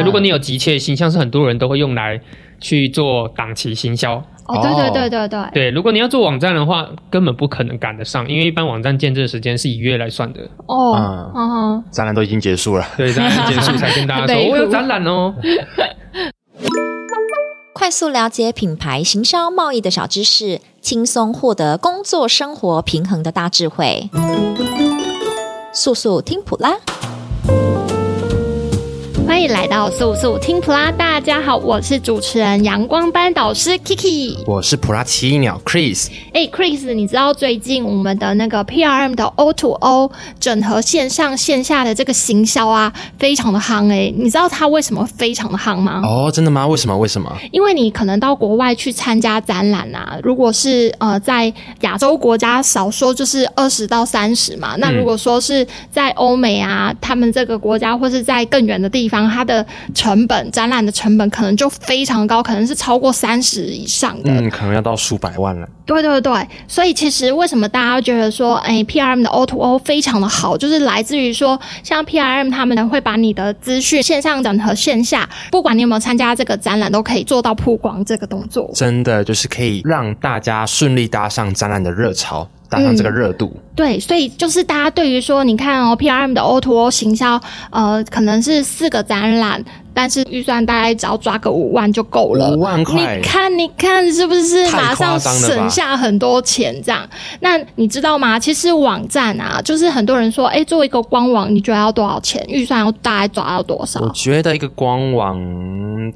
所以如果你有急切性，像是很多人都会用来去做档期行销。哦，对对对对对。对，如果你要做网站的话，根本不可能赶得上，因为一般网站建置的时间是以月来算的。哦，嗯，嗯，展览都已经结束了。对，展览结束才跟大家说，我有展览哦。快速了解品牌行销贸易的小知识，轻松获得工作生活平衡的大智慧。速速听普拉。欢迎来到速速听普拉，大家好，我是主持人阳光班导师 Kiki，我是普拉奇异鸟 Chris。哎，Chris，你知道最近我们的那个 PRM 的 O to O 整合线上线下的这个行销啊，非常的夯哎，你知道它为什么非常的夯吗？哦，真的吗？为什么？为什么？因为你可能到国外去参加展览啊，如果是呃在亚洲国家，少说就是二十到三十嘛，那如果说是在欧美啊，他们这个国家或是在更远的地方。它的成本，展览的成本可能就非常高，可能是超过三十以上的，嗯，可能要到数百万了。对对对，所以其实为什么大家觉得说，哎，PRM 的 O2O 非常的好，就是来自于说，像 PRM 他们会把你的资讯线上整合线下，不管你有没有参加这个展览，都可以做到曝光这个动作。真的就是可以让大家顺利搭上展览的热潮。搭上这个热度，嗯，对，所以就是大家对于说，你看哦，PRM 的 O to O 行销，呃，可能是四个展览。但是预算大概只要抓个五万就够了，五万块，你看你看是不是马上省下很多钱？这样，那你知道吗？其实网站啊，就是很多人说，哎，做一个官网，你觉得要多少钱？预算要大概抓到多少？我觉得一个官网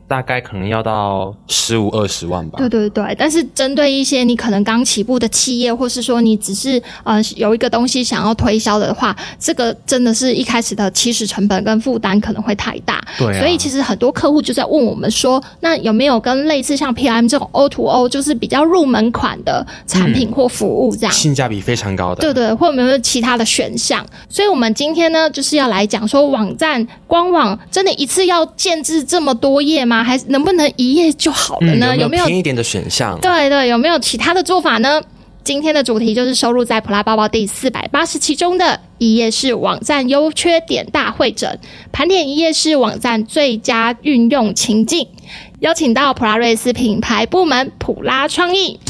大概可能要到十五二十万吧。对对对，但是针对一些你可能刚起步的企业，或是说你只是呃有一个东西想要推销的话，这个真的是一开始的起始成本跟负担可能会太大。对啊，所以。其实很多客户就在问我们说，那有没有跟类似像 PRM 这种 O to O，就是比较入门款的产品或服务这样，嗯、性价比非常高的，对对，或有没有其他的选项？所以我们今天呢，就是要来讲说，网站官网真的一次要建置这么多页吗？还是能不能一页就好了呢？嗯、有没有有没有便宜一点的选项？对对，有没有其他的做法呢？今天的主题就是收录在普拉包包第四百八十期中的一页式网站优缺点大会诊，盘点一页式网站最佳运用情境，邀请到普拉瑞斯品牌部门普拉创意。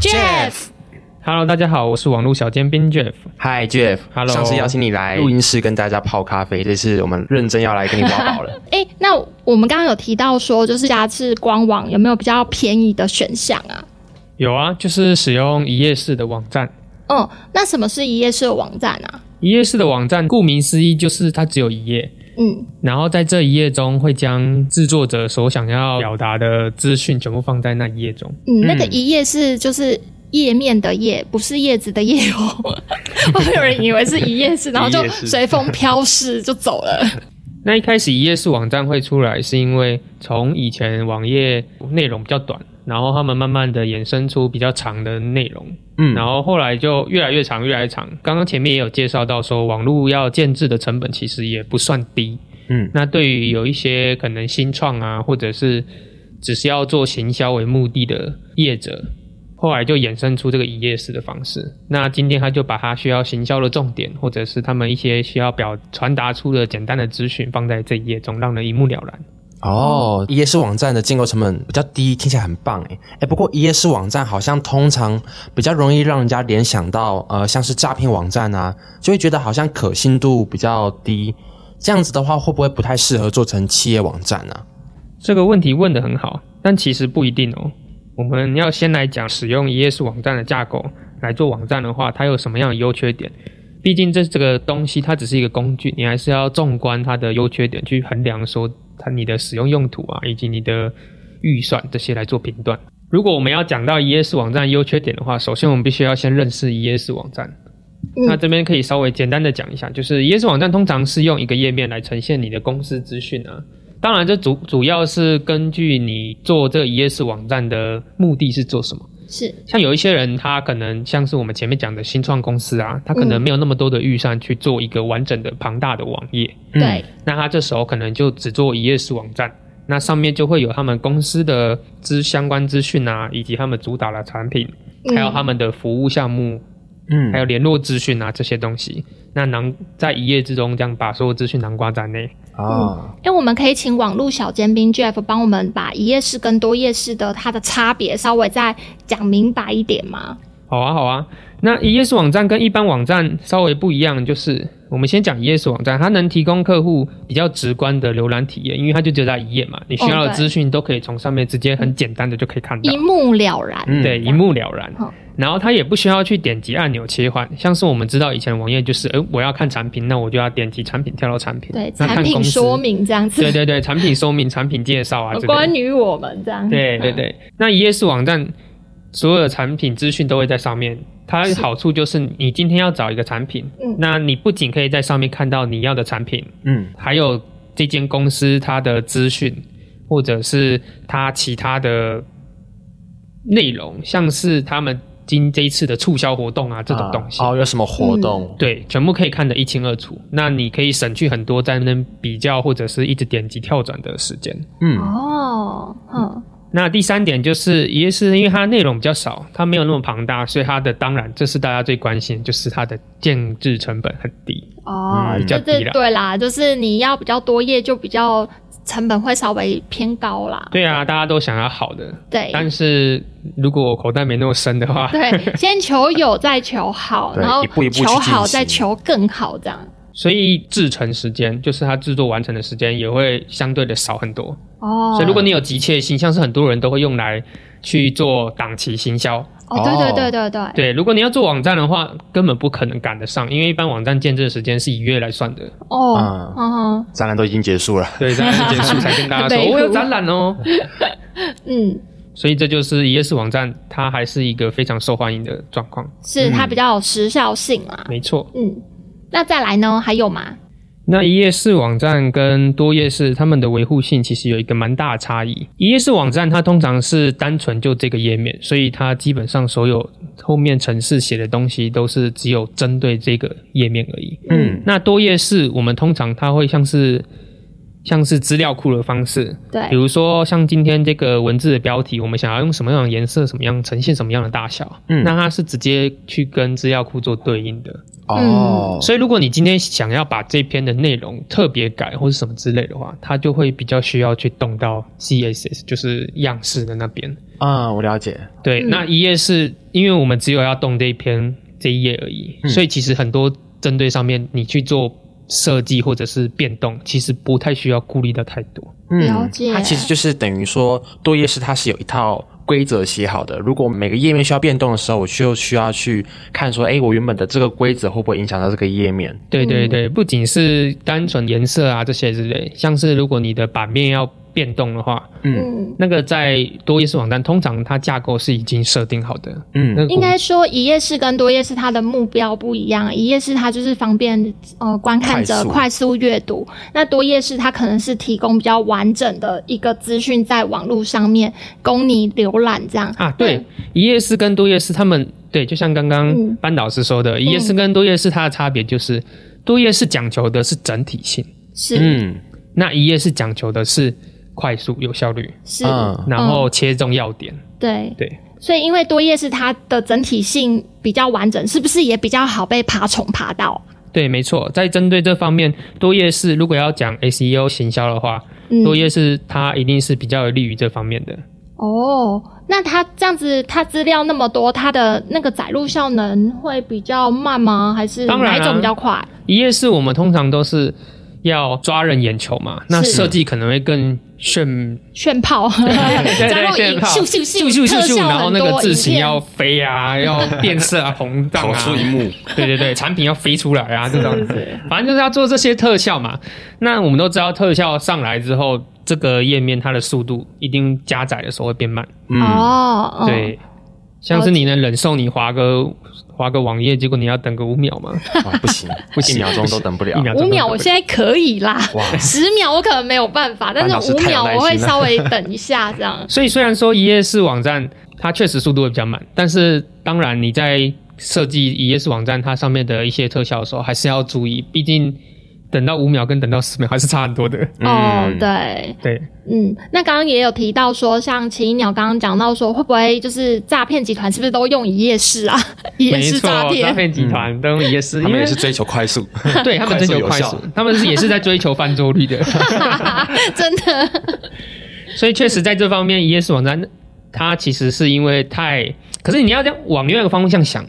Jeff，Hello，大家好，我是网络小尖兵 Jeff，Hi Jeff，Hello，上次邀请你来录音室跟大家泡咖啡，这次我们认真要来跟你挖宝了。哎、欸，那我们刚刚有提到说，就是加是官网有没有比较便宜的选项啊？有啊，就是使用一页式的网站。哦，那什么是一页式的网站啊？一页式的网站，顾名思义，就是它只有一页。嗯，然后在这一页中，会将制作者所想要表达的资讯全部放在那一页中。嗯，那个一页是就是页面的页，不是叶子的叶哦。会有人以为是一页式，然后就随风飘逝就走了。那一开始一页式网站会出来，是因为从以前网页内容比较短。然后他们慢慢的衍生出比较长的内容，嗯，然后后来就越来越长，越来越长。刚刚前面也有介绍到说，网络要建制的成本其实也不算低，嗯，那对于有一些可能新创啊，或者是只是要做行销为目的的业者，后来就衍生出这个一页式的方式。那今天他就把他需要行销的重点，或者是他们一些需要表传达出的简单的资讯，放在这一页中，让人一目了然。哦，一页式网站的建构成本比较低，听起来很棒诶诶，不过一页式网站好像通常比较容易让人家联想到，呃，像是诈骗网站啊，就会觉得好像可信度比较低。这样子的话，会不会不太适合做成企业网站呢？这个问题问得很好，但其实不一定哦。我们要先来讲使用一页式网站的架构来做网站的话，它有什么样的优缺点？毕竟这这个东西它只是一个工具，你还是要纵观它的优缺点去衡量说。它你的使用用途啊，以及你的预算这些来做评断。如果我们要讲到 ES 网站优缺点的话，首先我们必须要先认识 ES 网站。嗯、那这边可以稍微简单的讲一下，就是 ES 网站通常是用一个页面来呈现你的公司资讯啊。当然，这主主要是根据你做这个 ES 网站的目的是做什么。是，像有一些人，他可能像是我们前面讲的新创公司啊，他可能没有那么多的预算去做一个完整的庞大的网页。对、嗯，那他这时候可能就只做一页式网站，那上面就会有他们公司的资相关资讯啊，以及他们主打的产品，还有他们的服务项目嗯还有联络资讯啊这些东西，那囊在一夜之中这样把所有资讯囊括在内。啊，因为我们可以请网络小尖兵 Jeff 帮我们把一页式跟多页式的它的差别稍微再讲明白一点吗？好啊，好啊。那一页式网站跟一般网站稍微不一样，就是我们先讲一页式网站，它能提供客户比较直观的浏览体验，因为它就只有在一页嘛，你需要的资讯都可以从上面直接很简单的就可以看到，一目了然。嗯对，一目了然。好然后它也不需要去点击按钮切换，像是我们知道以前网页就是，诶，我要看产品，那我就要点击产品跳到产品，对，产品说明这样子。对对对，产品说明、产品介绍啊关于我们这样。对对对，那一页式网站所有的产品资讯都会在上面。它的好处就是，你今天要找一个产品，嗯那你不仅可以在上面看到你要的产品，嗯还有这间公司它的资讯，或者是它其他的内容，像是他们今这一次的促销活动啊这种东西。啊哦，有什么活动？对，全部可以看得一清二楚。那你可以省去很多在那边比较或者是一直点击跳转的时间。嗯哦，嗯，那第三点就是，一页式因为它内容比较少，它没有那么庞大，所以它的当然这是大家最关心，就是它的建制成本很低。哦，比较对低啦对啦，就是你要比较多页，就比较成本会稍微偏高啦。对啊，大家都想要好的，对但是如果口袋没那么深的话，对，先求有，再求好，然后一步一步求好，再求更好，这样。所以制成时间就是它制作完成的时间也会相对的少很多。哦，所以如果你有急切性，像是很多人都会用来去做档期行销。哦，对对对对对，对，如果你要做网站的话，根本不可能赶得上，因为一般网站建置的时间是以月来算的。哦，嗯展览都已经结束了。对，展览结束才跟大家美说 我有展览哦。嗯，所以这就是一页式网站，它还是一个非常受欢迎的状况。是它比较有时效性啦。没错。嗯，那再来呢？还有吗？那一页式网站跟多页式，它们的维护性其实有一个蛮大的差异。一页式网站它通常是单纯就这个页面，所以它基本上所有后面程式写的东西都是只有针对这个页面而已。嗯那多页式，我们通常它会像是像是资料库的方式，对比如说像今天这个文字的标题，我们想要用什么样的颜色、什么样呈现什么样的大小，嗯那它是直接去跟资料库做对应的。哦，所以，如果你今天想要把这篇的内容特别改或者什么之类的话，它就会比较需要去动到 CSS，就是样式的那边。啊，我了解。对，嗯那一页是因为我们只有要动这一篇这一页而已，嗯所以其实很多针对上面你去做设计或者是变动，其实不太需要顾虑的太多。了解它其实就是等于说多页式它是有一套规则写好的。如果每个页面需要变动的时候，我就需要去看说，哎，我原本的这个规则会不会影响到这个页面？对对对，不仅是单纯颜色啊这些之类，像是如果你的版面要变动的话，嗯，那个在多页式网站通常它架构是已经设定好的。嗯。那应该说一页式跟多页式它的目标不一样，一页式它就是方便呃观看者快速。阅读，那多页式它可能是提供比较完整的一个资讯在网络上面供你浏览这样。啊，对，一页式跟多页式，他们对，就像刚刚嗯。班导师说的，一页式跟多页式它的差别就是，多页式讲求的是整体性，是、嗯。那一页式讲求的是快速有效率，是，嗯然后切中要点。对对，所以因为多页式它的整体性比较完整，是不是也比较好被爬虫爬到？对，没错，在针对这方面，多页式如果要讲 SEO 行销的话，嗯多页式它一定是比较有利于这方面的。哦，那它这样子，它资料那么多，它的那个载入效能会比较慢吗？还是当然啊哪一种比较快？一页式我们通常都是要抓人眼球嘛，那设计可能会更炫炫炮，对然后 炫炮。影咻咻咻咻咻咻，特效然后那个字形要飞啊，要变色啊，膨胀啊，跑出一幕，对对对，产品要飞出来啊，这种，反正就是要做这些特效嘛。那我们都知道，特效上来之后，这个页面它的速度一定加载的时候会变慢。嗯，哦，哦，对，像是你能忍受你滑个滑个网页，结果你要等个五秒吗？哇，不行，不行，一秒钟都等不了。五秒我现在可以啦，哇。十秒我可能没有办法，但是五秒我会稍微等一下这样。所以虽然说一页式网站它确实速度会比较慢，但是当然你在设计一页式网站它上面的一些特效的时候，还是要注意，毕竟等到五秒跟等到十秒还是差很多的。哦，对对，嗯，那刚刚也有提到说，像奇异鸟刚刚讲到说，会不会就是诈骗集团是不是都用一夜式啊？一页式诈骗，诈骗集团都用一夜式，他们也是追求快速，对他们追求快速，他们是也是在追求翻桌率的，真的。所以确实在这方面，一页式网站它其实是因为太，可是你要这样往另外一个方向想，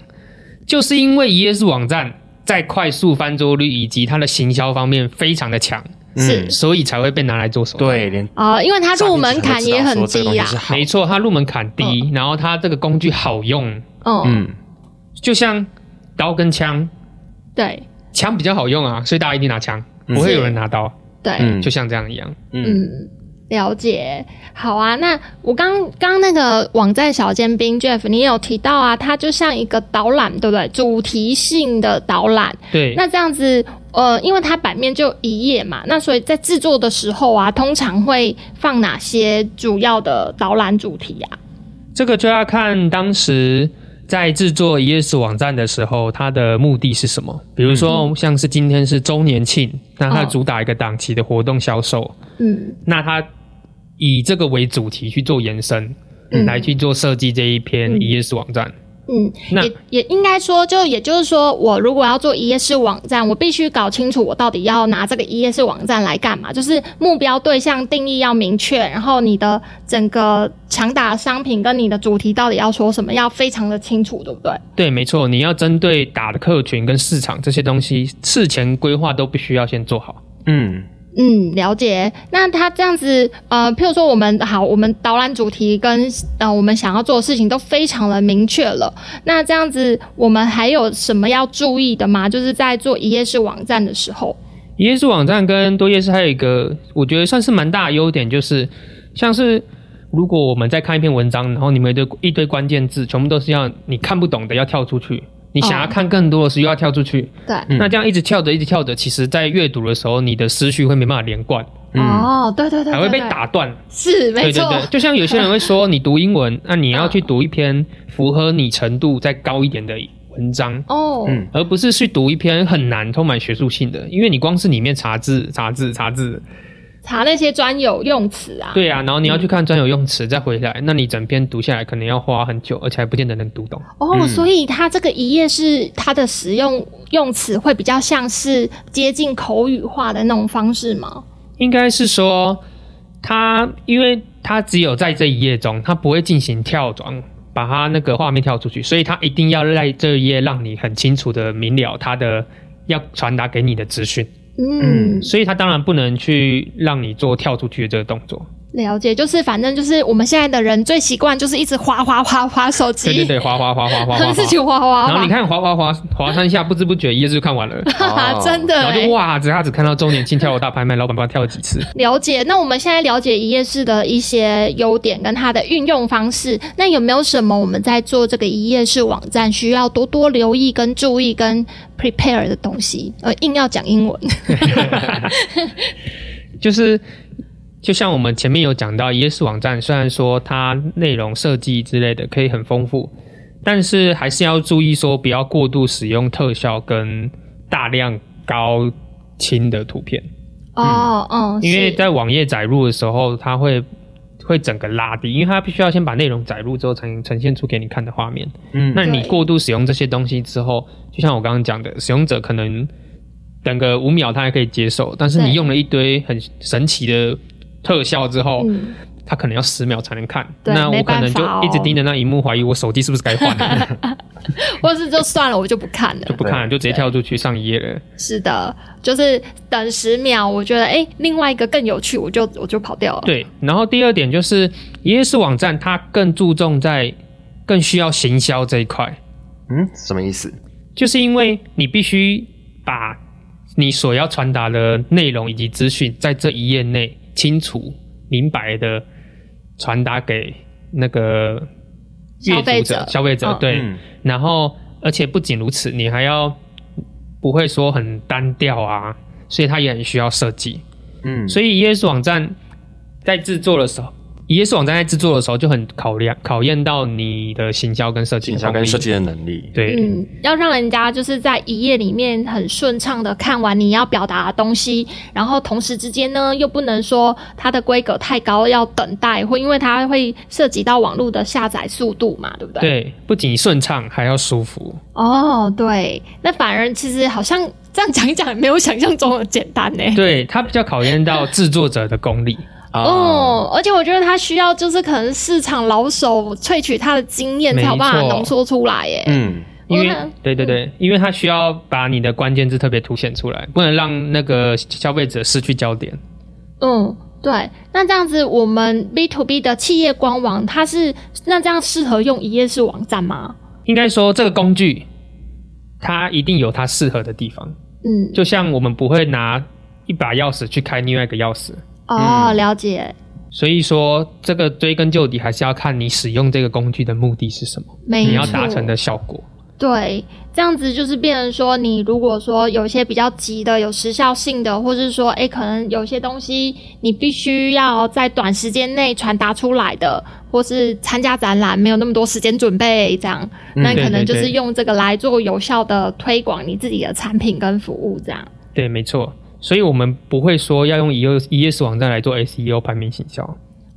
就是因为一页式网站。在快速翻桌率以及它的行销方面非常的强，是，所以才会被拿来做手段。对，连啊、呃，因为它入门槛也很低啊，没错，它入门槛低，嗯，然后它这个工具好用，嗯，就像刀跟枪，对，枪比较好用啊，所以大家一定拿枪，不会有人拿刀，对，就像这样一样，嗯。嗯了解，好啊。那我刚刚那个网站小尖兵 Jeff，你也有提到啊，它就像一个导览，对不对？主题性的导览。对。那这样子，呃，因为它版面就一页嘛，那所以在制作的时候啊，通常会放哪些主要的导览主题啊？这个就要看当时在制作一页式网站的时候，它的目的是什么。比如说，像是今天是周年庆，那它主打一个档期的活动销售，嗯，那它。以这个为主题去做延伸，嗯、来去做设计这一篇一页式网站。嗯，那也也应该说，就也就是说，我如果要做一页式网站，我必须搞清楚我到底要拿这个一页式网站来干嘛，就是目标对象定义要明确，然后你的整个强打商品跟你的主题到底要说什么，要非常的清楚，对不对？对，没错，你要针对打的客群跟市场这些东西，事前规划都必须要先做好。嗯。嗯，了解。那他这样子，呃，譬如说我们好，我们导览主题跟呃我们想要做的事情都非常的明确了。那这样子，我们还有什么要注意的吗？就是在做一页式网站的时候，一页式网站跟多页式还有一个，我觉得算是蛮大的优点，就是像是如果我们在看一篇文章，然后里面的一堆关键字，全部都是要你看不懂的，要跳出去。你想要看更多的时候，又要跳出去。对、哦，那这样一直跳着，一直跳着，其实在阅读的时候，你的思绪会没办法连贯。哦，对对对，还会被打断。是，没错。对对对，就像有些人会说，你读英文，那你要去读一篇符合你程度再高一点的文章。哦，嗯，而不是去读一篇很难、充满学术性的，因为你光是里面查字、查字、查字。查那些专有用词啊，对啊，然后你要去看专有用词再回来，嗯，那你整篇读下来可能要花很久，而且还不见得能读懂。哦，嗯，所以它这个一页是它的使用用词会比较像是接近口语化的那种方式吗？应该是说，它因为它只有在这一页中，它不会进行跳转，把它那个画面跳出去，所以它一定要在这一页让你很清楚的明了它的要传达给你的资讯。嗯，所以他当然不能去让你做跳出去的这个动作。了解，就是反正就是我们现在的人最习惯就是一直滑滑滑滑手机，对对对，滑滑滑滑滑滑，事情滑滑。然后你看滑滑滑滑三下，不知不觉一页就看完了，哦、真的。然后就哇，只他只看到周年庆跳楼大拍卖，老板不知道跳了几次。了解，那我们现在了解一页式的一些优点跟它的运用方式，那有没有什么我们在做这个一页式网站需要多多留意跟注意跟 prepare 的东西？呃，硬要讲英文，就是。就像我们前面有讲到，一页式网站虽然说它内容设计之类的可以很丰富，但是还是要注意说不要过度使用特效跟大量高清的图片。哦，嗯，因为在网页载入的时候，它会会整个拉低，因为它必须要先把内容载入之后，才能呈现出给你看的画面。嗯，那你过度使用这些东西之后，就像我刚刚讲的，使用者可能等个五秒他还可以接受，但是你用了一堆很神奇的。特效之后，嗯，他可能要十秒才能看，那我可能就一直盯着那荧幕，怀疑我手机是不是该换了，或是就算了，我就不看了，就不看了，就直接跳出去上一页了。是的，就是等十秒，我觉得哎，另外一个更有趣，我就我就跑掉了。对，然后第二点就是，一页式网站它更注重在更需要行销这一块。嗯，什么意思？就是因为你必须把你所要传达的内容以及资讯在这一页内。清楚、明白的传达给那个阅读者、消费者，者、哦，对。然后，而且不仅如此，你还要不会说很单调啊，所以它也很需要设计。嗯，所以一页式网站在制作的时候，一页式网站在制作的时候就很考量考验到你的行销跟设计，行销跟设计的能力。对，嗯，要让人家就是在一页里面很顺畅的看完你要表达的东西，然后同时之间呢又不能说它的规格太高要等待，或因为它会涉及到网络的下载速度嘛，对不对？对，不仅顺畅还要舒服。哦，对，那反而其实好像这样讲一讲，没有想象中的简单呢。对，它比较考验到制作者的功力。哦，而且我觉得他需要就是可能市场老手萃取他的经验，才有办法浓缩出来耶。嗯，因为对对对，因为他需要把你的关键字特别凸显出来，不能让那个消费者失去焦点。嗯，对。那这样子，我们 B to B 的企业官网，它是那这样适合用一页式网站吗？应该说，这个工具它一定有它适合的地方。嗯，就像我们不会拿一把钥匙去开另外一个钥匙。哦，了解。所以说，这个追根究底，还是要看你使用这个工具的目的是什么，你要达成的效果。对，这样子就是变成说，你如果说有一些比较急的、有时效性的，或是说，哎，可能有些东西你必须要在短时间内传达出来的，或是参加展览没有那么多时间准备，这样，嗯、那可能就是用这个来做有效的推广你自己的产品跟服务，这样。对，没错。所以我们不会说要用一页一页式网站来做 SEO 排名行销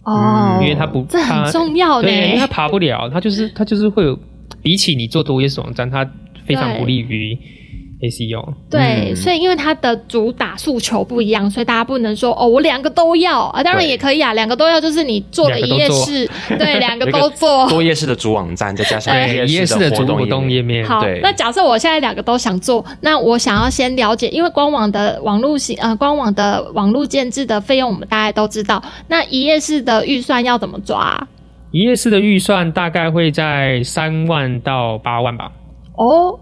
哦，因为它不，这很重要的，对，因为它爬不了，它就是它就是会有，比起你做多页式网站，它非常不利于。ACO 对，嗯、所以因为它的主打诉求不一样，所以大家不能说哦，我两个都要啊，当然也可以啊，两个都要就是你做了一页式，对，两个都做多页式的主网站，再加上一页式的活动页面。好，那假设我现在两个都想做，那我想要先了解，因为官网的网络型呃，官网的网络建制的费用我们大概都知道，那一页式的预算要怎么抓？一页式的预算大概会在三万到八万吧。哦。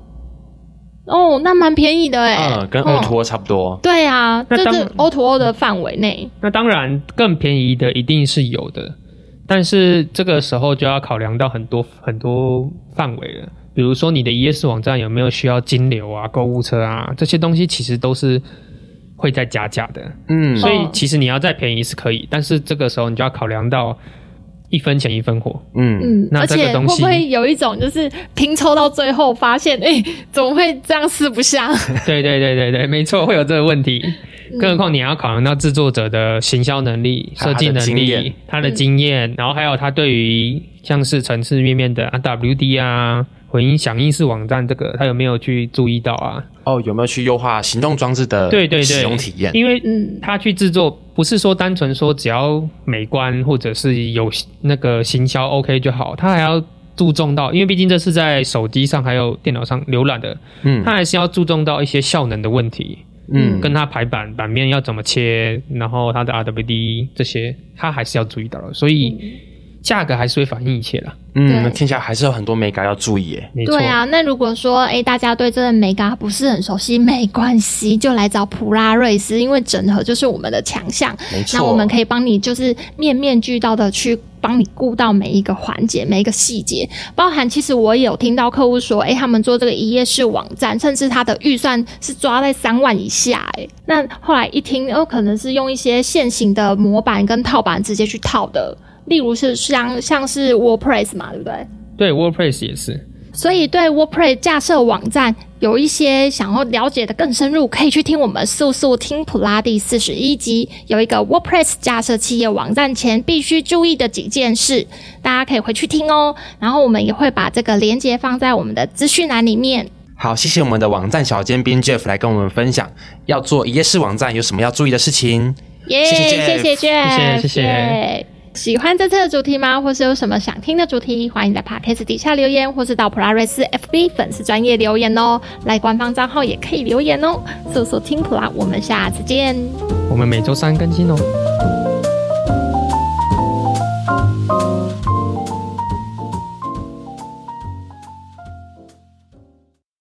哦，那蛮便宜的哎，嗯，跟 O to O 差不多。对啊，这是 O to O 的范围内。那当然，更便宜的一定是有的，但是这个时候就要考量到很多很多范围了。比如说，你的一页式网站有没有需要金流啊、购物车啊这些东西，其实都是会在加价的。嗯，所以其实你要再便宜是可以，但是这个时候你就要考量到。一分钱一分货，嗯嗯，而且会不会有一种就是拼凑到最后发现，哎、欸，怎么会这样四不像？对对对对对，没错，会有这个问题。更何况你还要考量到制作者的行销能力、设计能力、他的经验，嗯、然后还有他对于像是层次页面的 WD 啊。回音响应式网站，这个他有没有去注意到啊？哦，有没有去优化行动装置的对对使用体验？因为嗯，他去制作不是说单纯说只要美观或者是有那个行销 OK 就好，他还要注重到，因为毕竟这是在手机上还有电脑上浏览的，嗯，他还是要注重到一些效能的问题，嗯，跟它排版版面要怎么切，然后它的 RWD 这些，它还是要注意到的，所以。嗯价格还是会反映一切啦。嗯，那听起来还是有很多美感要注意耶。对啊，那如果说哎，大家对这个美感不是很熟悉，没关系，就来找普拉瑞斯，因为整合就是我们的强项。没错。那我们可以帮你，就是面面俱到的去帮你顾到每一个环节、每一个细节，包含其实我也有听到客户说，哎，他们做这个一页式网站，甚至他的预算是抓在三万以下。哎，那后来一听，哦，可能是用一些现行的模板跟套板直接去套的。例如是像像是 WordPress 嘛，对不对？对，WordPress 也是。所以对 WordPress 架设网站有一些想要了解的更深入，可以去听我们速速听普拉第四十一集，有一个 WordPress 架设企业网站前必须注意的几件事，大家可以回去听哦。然后我们也会把这个连接放在我们的资讯栏里面。好，谢谢我们的网站小尖兵 Jeff 来跟我们分享，要做一页式网站有什么要注意的事情。耶，谢谢 Jeff，谢谢谢。谢谢喜欢这次的主题吗？或是有什么想听的主题？欢迎在 Podcast 底下留言，或是到普拉瑞斯 FB 粉丝专业留言哦。来官方账号也可以留言哦。搜索听普拉，我们下次见。我们每周三更新哦。